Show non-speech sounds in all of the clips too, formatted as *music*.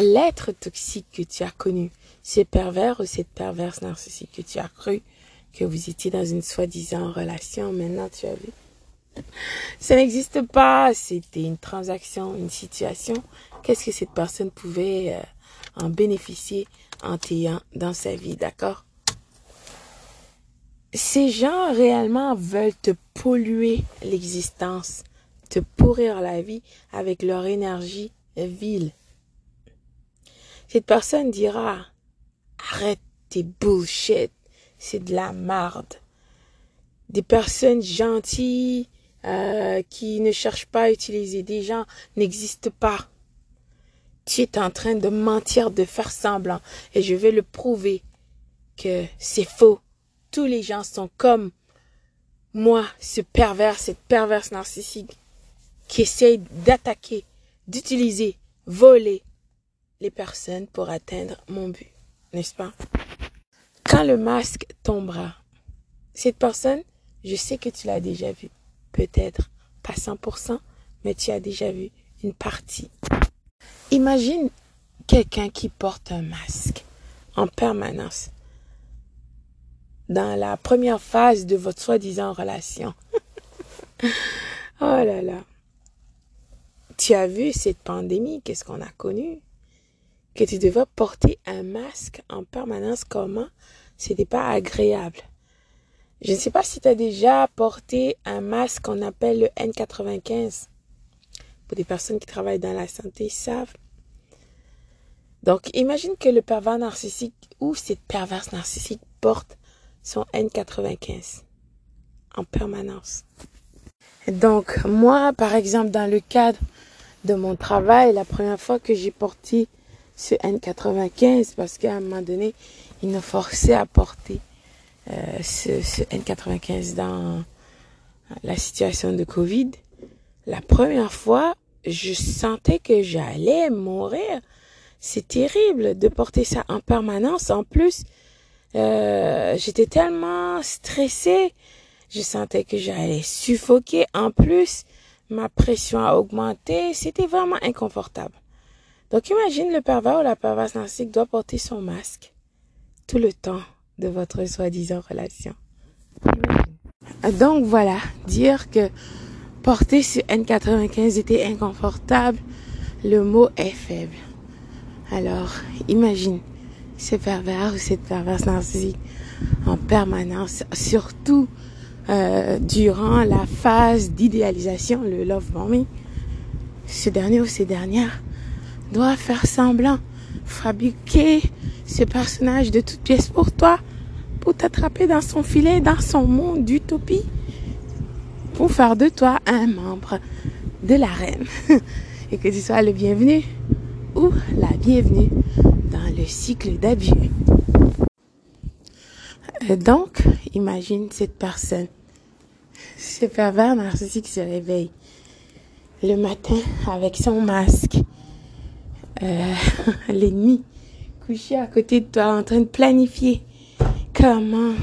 l'être toxique que tu as connu, ce pervers ou cette perverse narcissique que tu as cru que vous étiez dans une soi-disant relation, maintenant tu as vu? Ça n'existe pas, c'était une transaction, une situation. Qu'est-ce que cette personne pouvait euh, en bénéficier en t'ayant dans sa vie, d'accord? Ces gens réellement veulent te polluer l'existence, te pourrir la vie avec leur énergie vile. Cette personne dira, arrête tes bullshit, c'est de la marde. Des personnes gentilles euh, qui ne cherchent pas à utiliser des gens n'existent pas. Tu es en train de mentir, de faire semblant, et je vais le prouver que c'est faux. Tous les gens sont comme moi, ce pervers, cette perverse narcissique qui essaye d'attaquer, d'utiliser, voler, les personnes pour atteindre mon but, n'est-ce pas? Quand le masque tombera, cette personne, je sais que tu l'as déjà vu, peut-être pas 100%, mais tu as déjà vu une partie. Imagine quelqu'un qui porte un masque en permanence dans la première phase de votre soi-disant relation. *laughs* oh là là. Tu as vu cette pandémie, qu'est-ce qu'on a connu que tu devais porter un masque en permanence, comment c'était pas agréable? Je ne sais pas si tu as déjà porté un masque qu'on appelle le N95. Pour des personnes qui travaillent dans la santé, savent. Donc, imagine que le pervers narcissique ou cette perverse narcissique porte son N95 en permanence. Donc, moi, par exemple, dans le cadre de mon travail, la première fois que j'ai porté ce N95 parce qu'à un moment donné, il nous forçait à porter euh, ce, ce, N95 dans la situation de Covid. La première fois, je sentais que j'allais mourir. C'est terrible de porter ça en permanence. En plus, euh, j'étais tellement stressée. Je sentais que j'allais suffoquer. En plus, ma pression a augmenté. C'était vraiment inconfortable. Donc imagine le pervers ou la perverse narcissique doit porter son masque tout le temps de votre soi-disant relation. Donc voilà, dire que porter ce N95 était inconfortable, le mot est faible. Alors imagine ce pervers ou cette perverse narcissique en permanence, surtout euh, durant la phase d'idéalisation, le love bombing. Ce dernier ou ces dernières doit faire semblant, fabriquer ce personnage de toutes pièces pour toi, pour t'attraper dans son filet, dans son monde d'utopie, pour faire de toi un membre de la reine. *laughs* Et que tu sois le bienvenu ou la bienvenue dans le cycle d'adieu. Donc, imagine cette personne, ce pervers narcissique se réveille le matin avec son masque, euh, *laughs* l'ennemi couché à côté de toi en train de planifier comment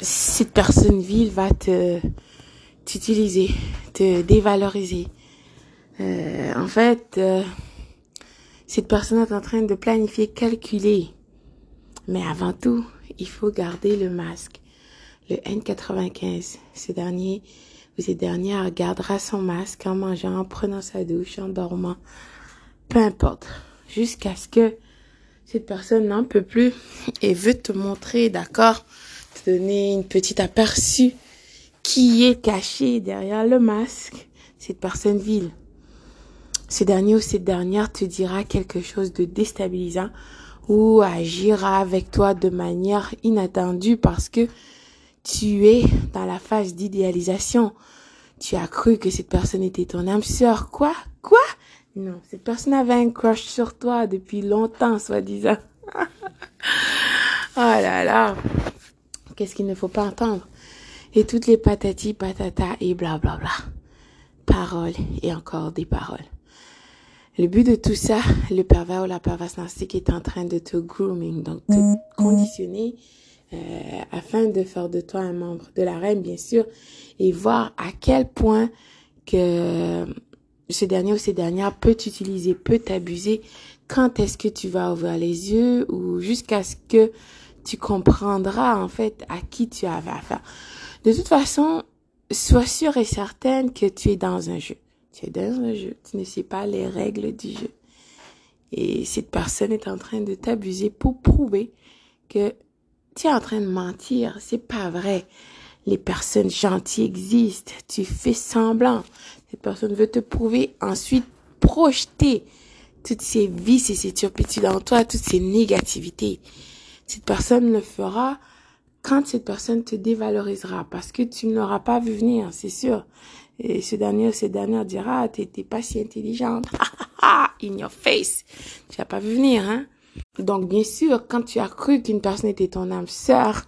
cette personne vile va te t'utiliser, te dévaloriser. Euh, en fait, euh, cette personne est en train de planifier, calculer. Mais avant tout, il faut garder le masque. Le N95, ce dernier, ou cette dernière gardera son masque en mangeant, en prenant sa douche, en dormant, peu importe, jusqu'à ce que cette personne n'en peut plus et veut te montrer, d'accord, te donner une petite aperçu qui est caché derrière le masque, cette personne vile. Ce dernier ou cette dernière te dira quelque chose de déstabilisant ou agira avec toi de manière inattendue parce que tu es dans la phase d'idéalisation. Tu as cru que cette personne était ton âme sœur. Quoi? Quoi? Non, cette personne avait un crush sur toi depuis longtemps, soi-disant. *laughs* oh là là. Qu'est-ce qu'il ne faut pas entendre? Et toutes les patatis, patata et blablabla. Bla bla. Paroles et encore des paroles. Le but de tout ça, le pervers ou la perverse narcissique est en train de te grooming, donc te conditionner euh, afin de faire de toi un membre de la reine, bien sûr, et voir à quel point que ce dernier ou ces dernières peut t'utiliser, peut t'abuser, quand est-ce que tu vas ouvrir les yeux ou jusqu'à ce que tu comprendras en fait à qui tu avais affaire? De toute façon, sois sûre et certaine que tu es dans un jeu. Tu es dans un jeu, tu ne sais pas les règles du jeu. Et cette personne est en train de t'abuser pour prouver que tu es en train de mentir. C'est pas vrai. Les personnes gentilles existent. Tu fais semblant. Cette personne veut te prouver, ensuite projeter toutes ces vices et ces turpitudes en toi, toutes ces négativités. Cette personne le fera quand cette personne te dévalorisera parce que tu ne l'auras pas vu venir, c'est sûr. Et ce dernier ou cette dernière dira, t'es pas si intelligente. *laughs* In your face. Tu n'as pas vu venir, hein. Donc, bien sûr, quand tu as cru qu'une personne était ton âme sœur,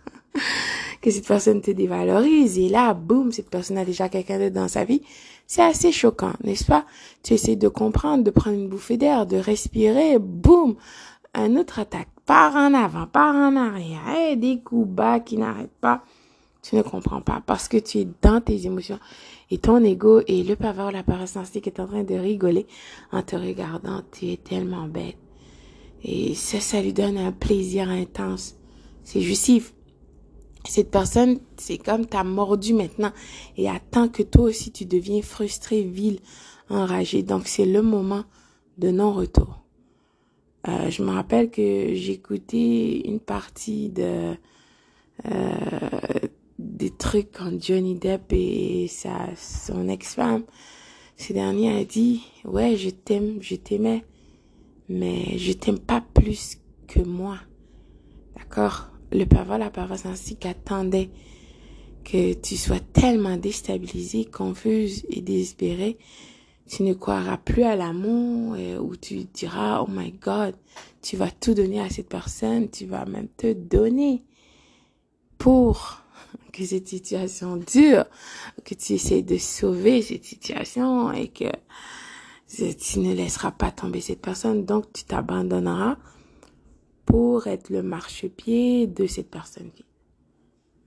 que cette personne te dévalorise, et là, boum, cette personne a déjà quelqu'un d'autre dans sa vie, c'est assez choquant, n'est-ce pas? Tu essaies de comprendre, de prendre une bouffée d'air, de respirer, boum, un autre attaque. Par en avant, par en arrière, et des coups bas qui n'arrêtent pas. Tu ne comprends pas parce que tu es dans tes émotions et ton ego et le pavard, la qui est en train de rigoler en te regardant. Tu es tellement bête. Et ça, ça lui donne un plaisir intense. C'est justif cette personne, c'est comme t'as mordu maintenant et attend que toi aussi tu deviens frustré, vil, enragé. Donc c'est le moment de non-retour. Euh, je me rappelle que j'écoutais une partie de euh, des trucs quand Johnny Depp et sa son ex-femme. Ce dernier a dit ouais je t'aime, je t'aimais, mais je t'aime pas plus que moi. D'accord? Le pervers, la perverse ainsi qu'attendait que tu sois tellement déstabilisé, confuse et désespéré, tu ne croiras plus à l'amour euh, ou tu diras, oh my God, tu vas tout donner à cette personne, tu vas même te donner pour *laughs* que cette situation dure, que tu essaies de sauver cette situation et que tu ne laisseras pas tomber cette personne, donc tu t'abandonneras pour être le marchepied de cette personne vie.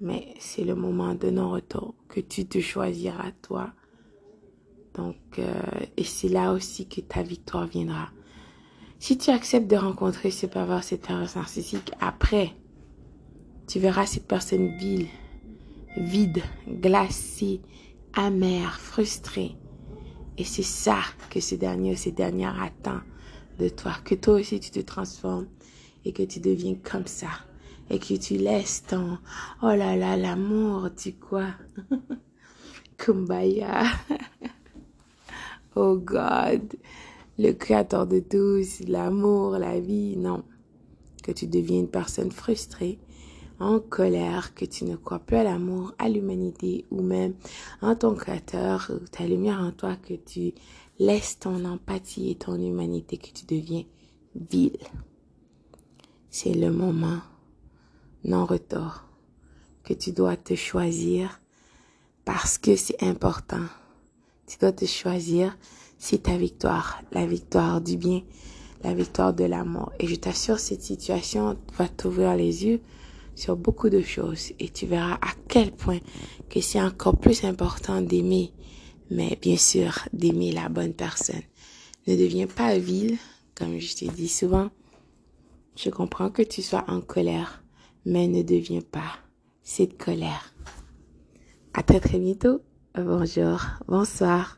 Mais c'est le moment de non-retour que tu te choisiras toi. Donc, euh, et c'est là aussi que ta victoire viendra. Si tu acceptes de rencontrer ce pervers, cette personne narcissique, après, tu verras cette personne vile, vide, glacée, amère, frustrée. Et c'est ça que ce dernier ou ces dernières attend de toi. Que toi aussi tu te transformes et que tu deviens comme ça et que tu laisses ton oh là là l'amour tu quoi? *laughs* Kumbaya. *laughs* Oh God. Le créateur de tous l'amour la vie non. Que tu deviens une personne frustrée en colère, que tu ne crois plus à l'amour, à l'humanité ou même en ton créateur, ta lumière en toi, que tu laisses ton empathie et ton humanité, que tu deviens vil c'est le moment non retour que tu dois te choisir parce que c'est important. Tu dois te choisir, c'est ta victoire, la victoire du bien, la victoire de l'amour. Et je t'assure, cette situation va t'ouvrir les yeux sur beaucoup de choses et tu verras à quel point que c'est encore plus important d'aimer, mais bien sûr d'aimer la bonne personne. Ne deviens pas vil, comme je te dis souvent. Je comprends que tu sois en colère, mais ne deviens pas cette colère. À très très bientôt. Bonjour, bonsoir.